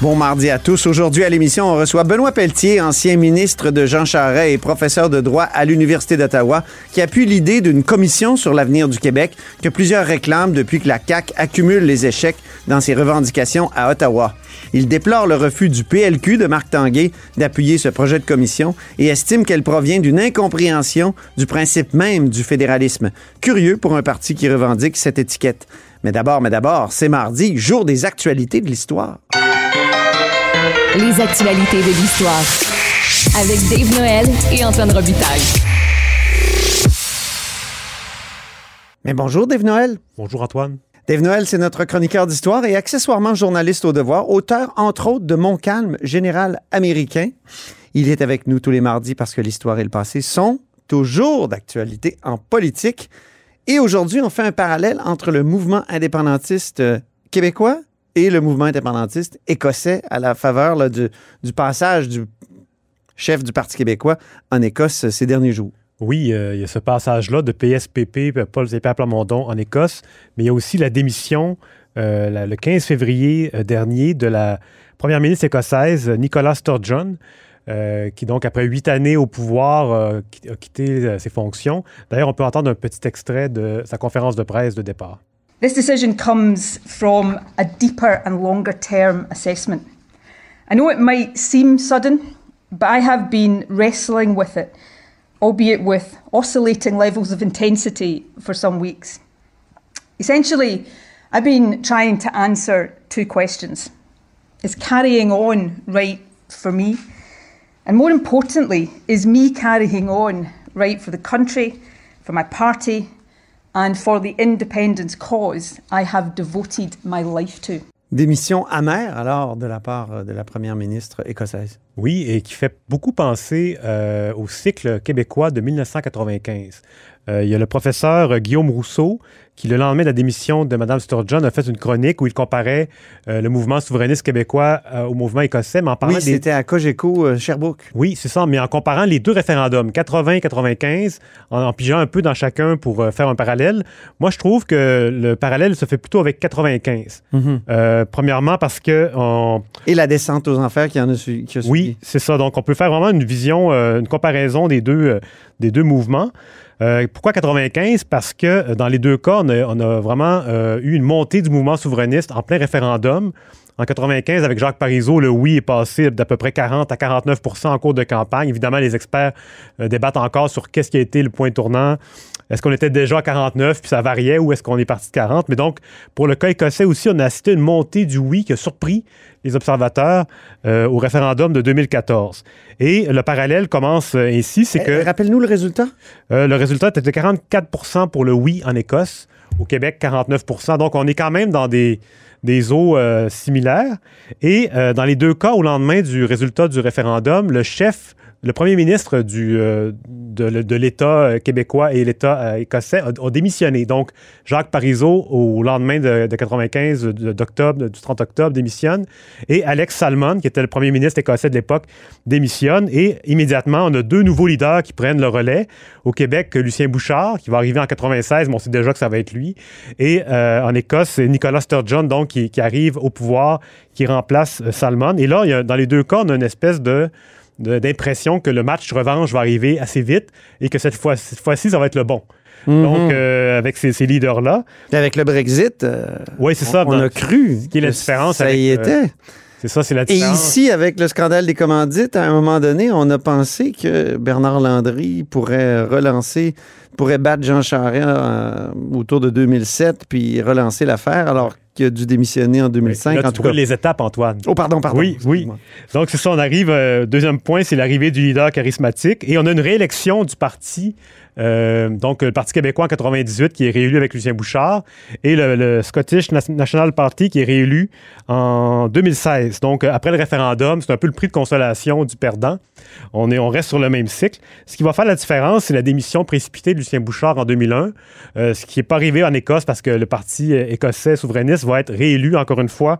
Bon mardi à tous. Aujourd'hui à l'émission, on reçoit Benoît Pelletier, ancien ministre de Jean Charest et professeur de droit à l'Université d'Ottawa, qui appuie l'idée d'une commission sur l'avenir du Québec que plusieurs réclament depuis que la CAQ accumule les échecs dans ses revendications à Ottawa. Il déplore le refus du PLQ de Marc Tanguay d'appuyer ce projet de commission et estime qu'elle provient d'une incompréhension du principe même du fédéralisme. Curieux pour un parti qui revendique cette étiquette. Mais d'abord, mais d'abord, c'est mardi, jour des actualités de l'histoire. Les actualités de l'histoire. Avec Dave Noël et Antoine Robitaille. Mais bonjour, Dave Noël. Bonjour Antoine. Dave Noël, c'est notre chroniqueur d'histoire et accessoirement journaliste au devoir, auteur entre autres de Mon calme, général américain. Il est avec nous tous les mardis parce que l'histoire et le passé sont toujours d'actualité en politique. Et aujourd'hui, on fait un parallèle entre le mouvement indépendantiste euh, québécois et le mouvement indépendantiste écossais à la faveur du, passage du chef du Parti québécois en Écosse euh, ces derniers jours. Oui, euh, il y a ce passage-là de PSPP, Paul Zépé Plamondon en Écosse, mais il y a aussi la démission euh, le 15 février euh, dernier de la première ministre écossaise Nicola Sturgeon, euh, qui donc après huit années au pouvoir euh, a quitté euh, ses fonctions. D'ailleurs, on peut entendre un petit extrait de sa conférence de presse de départ. This decision comes from a deeper and longer term assessment. I know it might seem sudden, but I have been wrestling with it, albeit with oscillating levels of intensity for some weeks. Essentially, I've been trying to answer two questions Is carrying on right for me? And more importantly, is me carrying on right for the country, for my party, and for the independence cause I have devoted my life to. Démission amère alors de la part de la première ministre écossaise. Oui, et qui fait beaucoup penser euh, au cycle québécois de 1995. Euh, il y a le professeur Guillaume Rousseau qui, le lendemain de la démission de Mme Sturgeon, a fait une chronique où il comparait euh, le mouvement souverainiste québécois au mouvement écossais, mais en parlant Oui, des... c'était à Cogeco Sherbrooke. Oui, c'est ça, mais en comparant les deux référendums, 80 et 95, en, en pigeant un peu dans chacun pour faire un parallèle, moi je trouve que le parallèle se fait plutôt avec 95. Euh, premièrement parce que on, Et la descente aux enfers qui en a, su, qui a suivi. C'est ça. Donc, on peut faire vraiment une vision, euh, une comparaison des deux, euh, des deux mouvements. Euh, pourquoi 95? Parce que dans les deux cas, on a, vraiment eu une montée du mouvement souverainiste en plein référendum. En 95, avec Jacques Parizeau, le oui est passé d'à peu près 40 à 49% en cours de campagne. Évidemment, les experts débattent encore sur qu'est-ce qui a été le point tournant. Est-ce qu'on était déjà à 49 puis ça variait ou est-ce qu'on est parti de 40? Mais donc, pour le cas écossais aussi, on a assisté à une montée du oui qui a surpris les observateurs euh, au référendum de 2014. Et le parallèle commence euh, ainsi, c'est Euh, que Rappelle-nous le résultat. euh, le résultat était de 44% pour le oui en Écosse, au Québec 49% Donc on est quand même dans des, des eaux euh, similaires. Et dans les deux cas, au lendemain du résultat du référendum, le chef le premier ministre du, euh, de, l'État euh, québécois et l'État euh, écossais a démissionné. Donc, Jacques Parizeau, au lendemain de, de 95, de- d'octobre, du 30 octobre, démissionne. Et Alex Salmon, qui était le premier ministre écossais de l'époque, démissionne. Et immédiatement, on a deux nouveaux leaders qui prennent le relais. Au Québec, Lucien Bouchard, qui va arriver en 96, mais on sait déjà que ça va être lui. Et en Écosse, Nicolas Sturgeon, donc, qui, arrive au pouvoir, qui remplace Salmon. Et là, dans les deux cas, on a une espèce de- d'impression que le match revanche va arriver assez vite et que cette fois- cette fois-ci, ça va être le bon. Mhm. Donc, euh, avec ces, ces leaders-là, Avec le Brexit, euh, oui, c'est on, ça. on a cru. qui est la différence Ça avec, y euh, était. C'est ça, c'est la Et différence. ici, avec le scandale des commandites, à un moment donné, on a pensé que Bernard Landry pourrait relancer, pourrait battre Jean Charest euh, autour de 2007 puis relancer l'affaire, alors qu'il a dû démissionner en 2005. Là, en tu tout cas. brûles les étapes, Antoine. Oh, pardon, pardon. Oui, oui. Donc, c'est ça, on arrive. euh, deuxième point, c'est l'arrivée du leader charismatique. Et on a une réélection du parti. Euh, donc, le Parti québécois en 98 qui est réélu avec Lucien Bouchard et le, Scottish National Party qui est réélu en 2016. Donc, euh, après le référendum, c'est un peu le prix de consolation du perdant. On, est, on reste sur le même cycle. Ce qui va faire la différence, c'est la démission précipitée de Lucien Bouchard en 2001, euh, ce qui n'est pas arrivé en Écosse parce que le Parti écossais souverainiste va être réélu encore une fois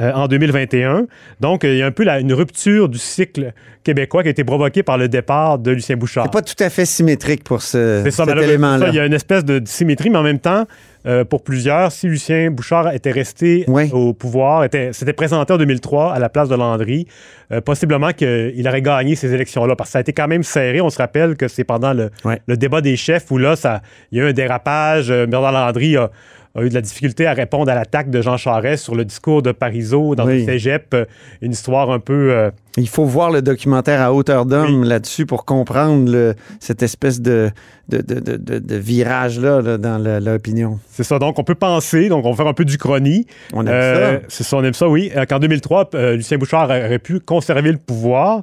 euh, en 2021. Donc, euh, il y a un peu la- une rupture du cycle québécois qui a été provoquée par le départ de Lucien Bouchard. C'est pas tout à fait symétrique pour ce, C'est ça, cet élément-là. Il y a une espèce de symétrie, mais en même temps, euh, pour plusieurs, si Lucien Bouchard était resté Oui. au pouvoir, était- s'était présenté en 2003 à la place de Landry, euh, possiblement qu'il aurait gagné ces élections-là, parce que ça a été quand même serré. On se rappelle que c'est pendant le, débat des chefs où là, ça, il y a eu un dérapage. Bernard Landry a, a eu de la difficulté à répondre à l'attaque de Jean Charest sur le discours de Parizeau dans Oui. le cégep. Euh, Une histoire un peu... euh, Il faut voir le documentaire à hauteur d'homme là-dessus pour comprendre le- cette espèce de, de, de, de- de- de virage-là là, dans l'opinion. c'est ça. Donc, on peut penser, donc on va faire un peu du chrony. On aime Euh, ça. C'est ça, on aime ça, oui. Euh, Qu'en 2003, euh, Lucien Bouchard aurait pu conserver le pouvoir.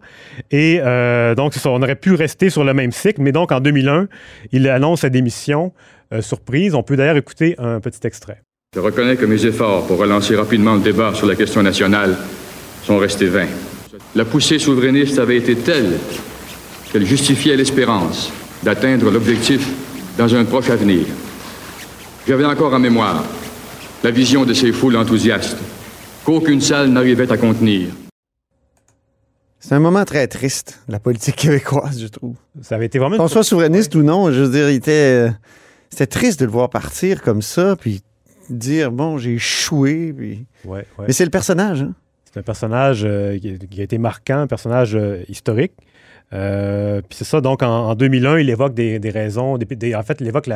Et euh, donc, c'est ça, on aurait pu rester sur le même cycle. Mais donc, en 2001, il annonce sa démission. Euh, surprise. On peut d'ailleurs écouter un petit extrait. Je reconnais que mes efforts pour relancer rapidement le débat sur la question nationale sont restés vains. La poussée souverainiste avait été telle qu'elle justifiait l'espérance d'atteindre l'objectif dans un proche avenir. J'avais encore en mémoire la vision de ces foules enthousiastes qu'aucune salle n'arrivait à contenir. C'est un moment très triste, la politique québécoise, je trouve. Ça avait été vraiment... Qu'on soit souverainiste ou non, je veux dire, il était, euh, c'était triste de le voir partir comme ça, puis dire, bon, j'ai échoué. Puis... Ouais, ouais. Mais c'est le personnage. Hein? C'est un personnage euh, qui, qui a été marquant, un personnage euh, historique. Euh, Puis c'est ça, donc en, en 2001, il évoque des, raisons. en fait, il évoque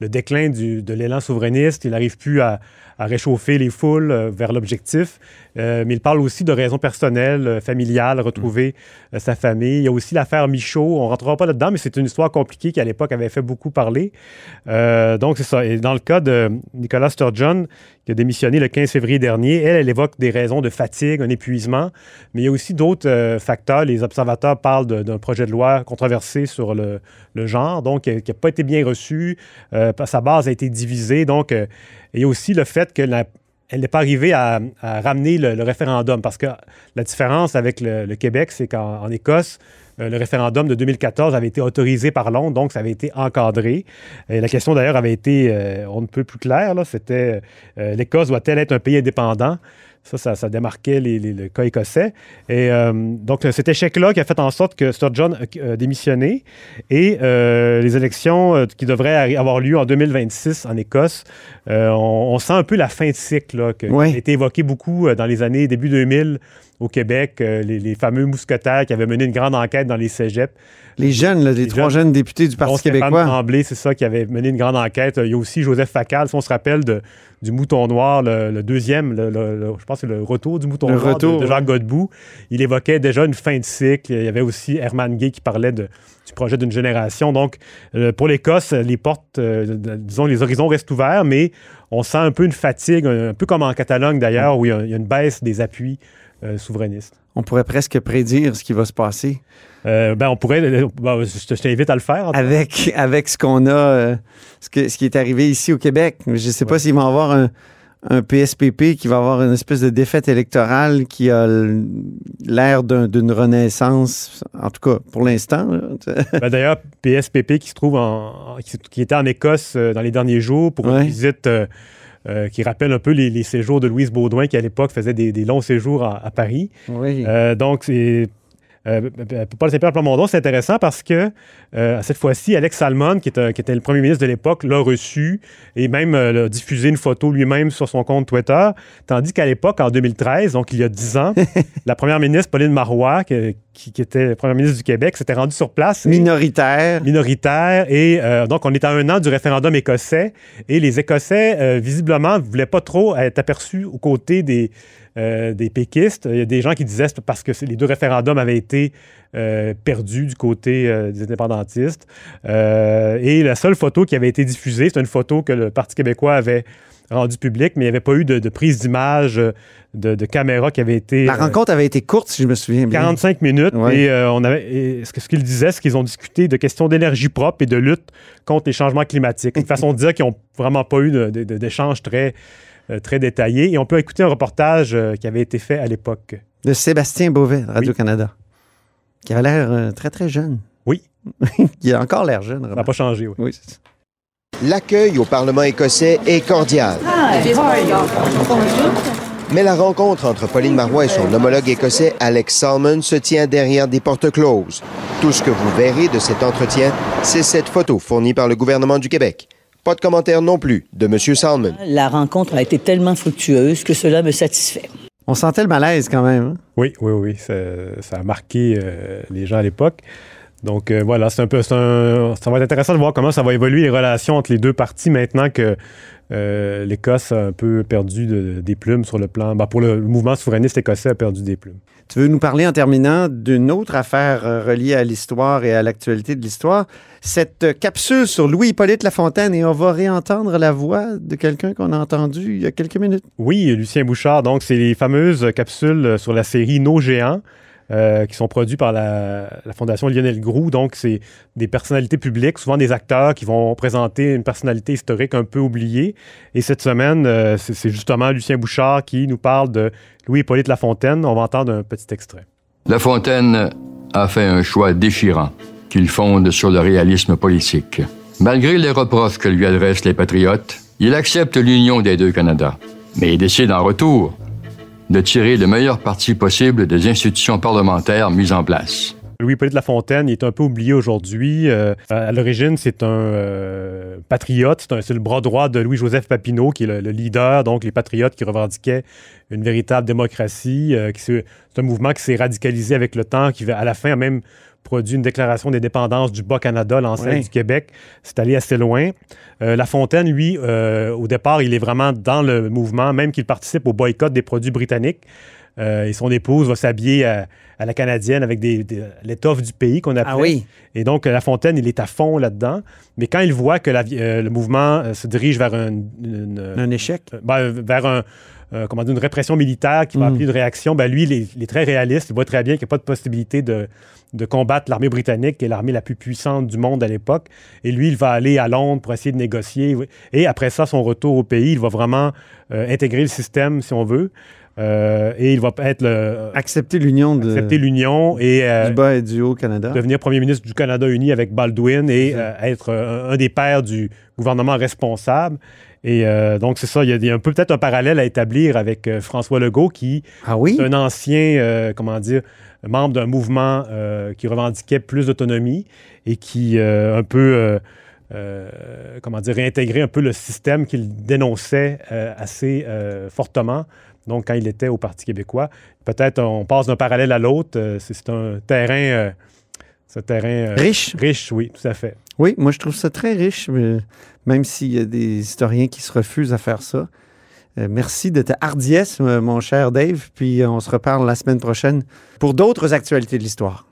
le déclin de l'élan souverainiste. Il n'arrive plus à, réchauffer les foules euh, vers l'objectif. Euh, mais il parle aussi de raisons personnelles, euh, familiales, retrouver sa famille. Il y a aussi l'affaire Michaud. On ne rentrera pas là-dedans, mais c'est une histoire compliquée qui, à l'époque, avait fait beaucoup parler. Donc, c'est ça. Et dans le cas de Nicolas Sturgeon, qui a démissionné le 15 février dernier, elle, elle évoque des raisons de fatigue, un épuisement, mais il y a aussi d'autres euh, facteurs. Les observateurs parlent d'un projet de loi controversé sur le, le genre, donc euh, qui n'a pas été bien reçu. Euh, sa base a été divisée. Donc, il y a aussi le fait que la- elle n'est pas arrivée à, ramener le, référendum, parce que la différence avec le, Québec, c'est qu'en en Écosse, euh, le référendum de 2014 avait été autorisé par Londres, donc ça avait été encadré. Et la question d'ailleurs avait été, euh, on ne peut plus clair, là, c'était euh, l'Écosse doit-elle être un pays indépendant? Ça, ça, ça démarquait les- les- le cas écossais. Et euh, donc, cet échec-là qui a fait en sorte que Sturgeon a a démissionné et euh, les élections euh, qui devraient avoir lieu en 2026 en Écosse, euh, on, on sent un peu la fin de cycle là, que- Ouais. qui a été évoqué beaucoup euh, dans les années début 2000 au Québec, euh, les, les fameux mousquetaires qui avaient mené une grande enquête dans les cégeps. Les jeunes, là, les, Les trois jeunes. jeunes députés du Parti québécois. Tremblay, c'est ça, qui avait mené une grande enquête. Il y a aussi Joseph Facal, si on se rappelle de- du Mouton Noir, le, le deuxième, le- le- le- je pense que c'est le retour du Mouton Le Noir de- retour, de, Jacques Godbout. Il évoquait déjà une fin de cycle. Il y avait aussi Herman Gay qui parlait de- du projet d'une génération. Donc, euh, pour l'Écosse, les portes, euh, disons, les horizons restent ouverts, mais on sent un peu une fatigue, un, un peu comme en Catalogne d'ailleurs, où il y, a, il y a une baisse des appuis euh, souverainistes. On pourrait presque prédire ce qui va se passer Euh, ben, on pourrait, ben, je te- je t'invite à le faire. avec, avec ce qu'on a, euh, ce, que- ce qui est arrivé ici au Québec. Je ne sais pas Ouais. s'ils vont avoir un, un PSPP qui va avoir une espèce de défaite électorale qui a l'air d'une renaissance, en tout cas pour l'instant. Ben, D'ailleurs, PSPP qui se trouve en, qui, était en Écosse euh, dans les derniers jours pour une visite euh, euh, qui rappelle un peu les, séjours de Louise Baudouin qui à l'époque faisait des, longs séjours à, Paris. Oui. donc c'est euh, Paul Saint-Pierre Plamondon, c'est intéressant parce que euh, cette fois-ci, Alex Salmon, qui, était le premier ministre de l'époque, l'a reçu et même euh, a diffusé une photo lui-même sur son compte Twitter. Tandis qu'à l'époque, en 2013, donc il y a dix ans, la première ministre Pauline Marois, qui, était première ministre du Québec, s'était rendue sur place. Minoritaire. minoritaire. Et donc, on est à un an du référendum écossais. Et les Écossais, visiblement, ne voulaient pas trop être aperçus aux côtés des euh, des péquistes. Il y a des gens qui disaient parce que les deux référendums avaient été euh, perdus du côté euh, des indépendantistes. et la seule photo qui avait été diffusée, c'est une photo que le Parti québécois avait rendue publique, mais il n'y avait pas eu de, prise d'image de, caméra qui avait été. La rencontre avait été courte, si je me souviens bien. 45 minutes. Et on avait. ce qu'ils disaient, c'est qu'ils ont discuté de questions d'énergie propre et de lutte contre les changements climatiques. Une façon de dire qu'ils n'ont vraiment pas eu d'échange très euh, très détaillé. Et on peut écouter un reportage euh, qui avait été fait à l'époque. De Sébastien Beauvais, Radio-Canada, qui avait l'air euh, très, très jeune. Oui. Il a encore l'air jeune. Ça n'a pas changé, oui. oui L'accueil au Parlement écossais est cordial. Mais la rencontre entre Pauline Marois et son homologue écossais Alex Salmon se tient derrière des portes closes. Tout ce que vous verrez de cet entretien, c'est cette photo fournie par le gouvernement du Québec. Pas de commentaire non plus de M. Salmon. La rencontre a été tellement fructueuse que cela me satisfait. On sentait le malaise quand même. Hein? Oui, oui, oui. Ça, a marqué euh, les gens à l'époque. Donc euh, voilà, c'est un peu. ça va être intéressant de voir comment ça va évoluer les relations entre les deux parties maintenant que euh, l'Écosse a un peu perdu des plumes sur le plan. Ben, pour le, mouvement souverainiste écossais a perdu des plumes. Tu veux nous parler en terminant d'une autre affaire euh, reliée à l'histoire et à l'actualité de l'histoire, cette capsule sur Louis-Hippolyte Lafontaine, et on va réentendre la voix de quelqu'un qu'on a entendu il y a quelques minutes. Oui, Lucien Bouchard. Donc, c'est les fameuses capsules sur la série Nos géants. Euh, qui sont produits par la, Fondation Lionel Groux. Donc, c'est des personnalités publiques, souvent des acteurs qui vont présenter une personnalité historique un peu oubliée. Et cette semaine, euh, c'est justement Lucien Bouchard qui nous parle de Louis-Hippolyte Lafontaine. On va entendre un petit extrait. Lafontaine a fait un choix déchirant qu'il fonde sur le réalisme politique. Malgré les reproches que lui adressent les patriotes, il accepte l'union des deux Canada. Mais il décide en retour de tirer le meilleur parti possible des institutions parlementaires mises en place. Louis-Hippolyte Lafontaine est un peu oublié aujourd'hui. Euh, à l'origine, c'est un euh, patriote, c'est le bras droit de Louis-Joseph Papineau, qui est le, leader, donc les patriotes qui revendiquaient une véritable démocratie. Euh, c'est un mouvement qui s'est radicalisé avec le temps, qui à la fin a même produit une déclaration d'indépendance du Bas-Canada, l'ancêtre du Québec. C'est allé assez loin. Euh, la Fontaine, lui, euh, au départ, il est vraiment dans le mouvement, même qu'il participe au boycott des produits britanniques. Euh, et son épouse va s'habiller à, la canadienne avec des, l'étoffe du pays qu'on appelle. Ah oui. Et donc, La Fontaine, il est à fond là-dedans. Mais quand il voit que le mouvement se dirige vers un, un échec, ben, vers un, comment dire, une répression militaire qui va mm. appeler une réaction, ben lui, il est, il est, très réaliste. Il voit très bien qu'il n'y a pas de possibilité de, de combattre l'armée britannique, qui est l'armée la plus puissante du monde à l'époque. Et lui, il va aller à Londres pour essayer de négocier. Et après ça, son retour au pays, il va vraiment euh, intégrer le système, si on veut. Euh, et il va être le, accepter l'union de accepter l'union et du bas et du haut Canada devenir premier ministre du Canada uni avec Baldwin et euh, être un, des pères du gouvernement responsable et donc c'est ça il y a, un peu peut-être un parallèle à établir avec François Legault qui ah oui? est un ancien comment dire membre d'un mouvement euh, qui revendiquait plus d'autonomie et qui euh, un peu, euh, comment dire, réintégrait un peu le système qu'il dénonçait assez fortement. Donc, quand il était au Parti québécois, peut-être on passe d'un parallèle à l'autre. c'est un terrain, un terrain riche. Riche, oui, tout à fait. Oui, moi je trouve ça très riche, même s'il y a des historiens qui se refusent à faire ça. Euh, merci de ta hardiesse, euh, mon cher Dave. Puis on se reparle la semaine prochaine pour d'autres actualités de l'histoire.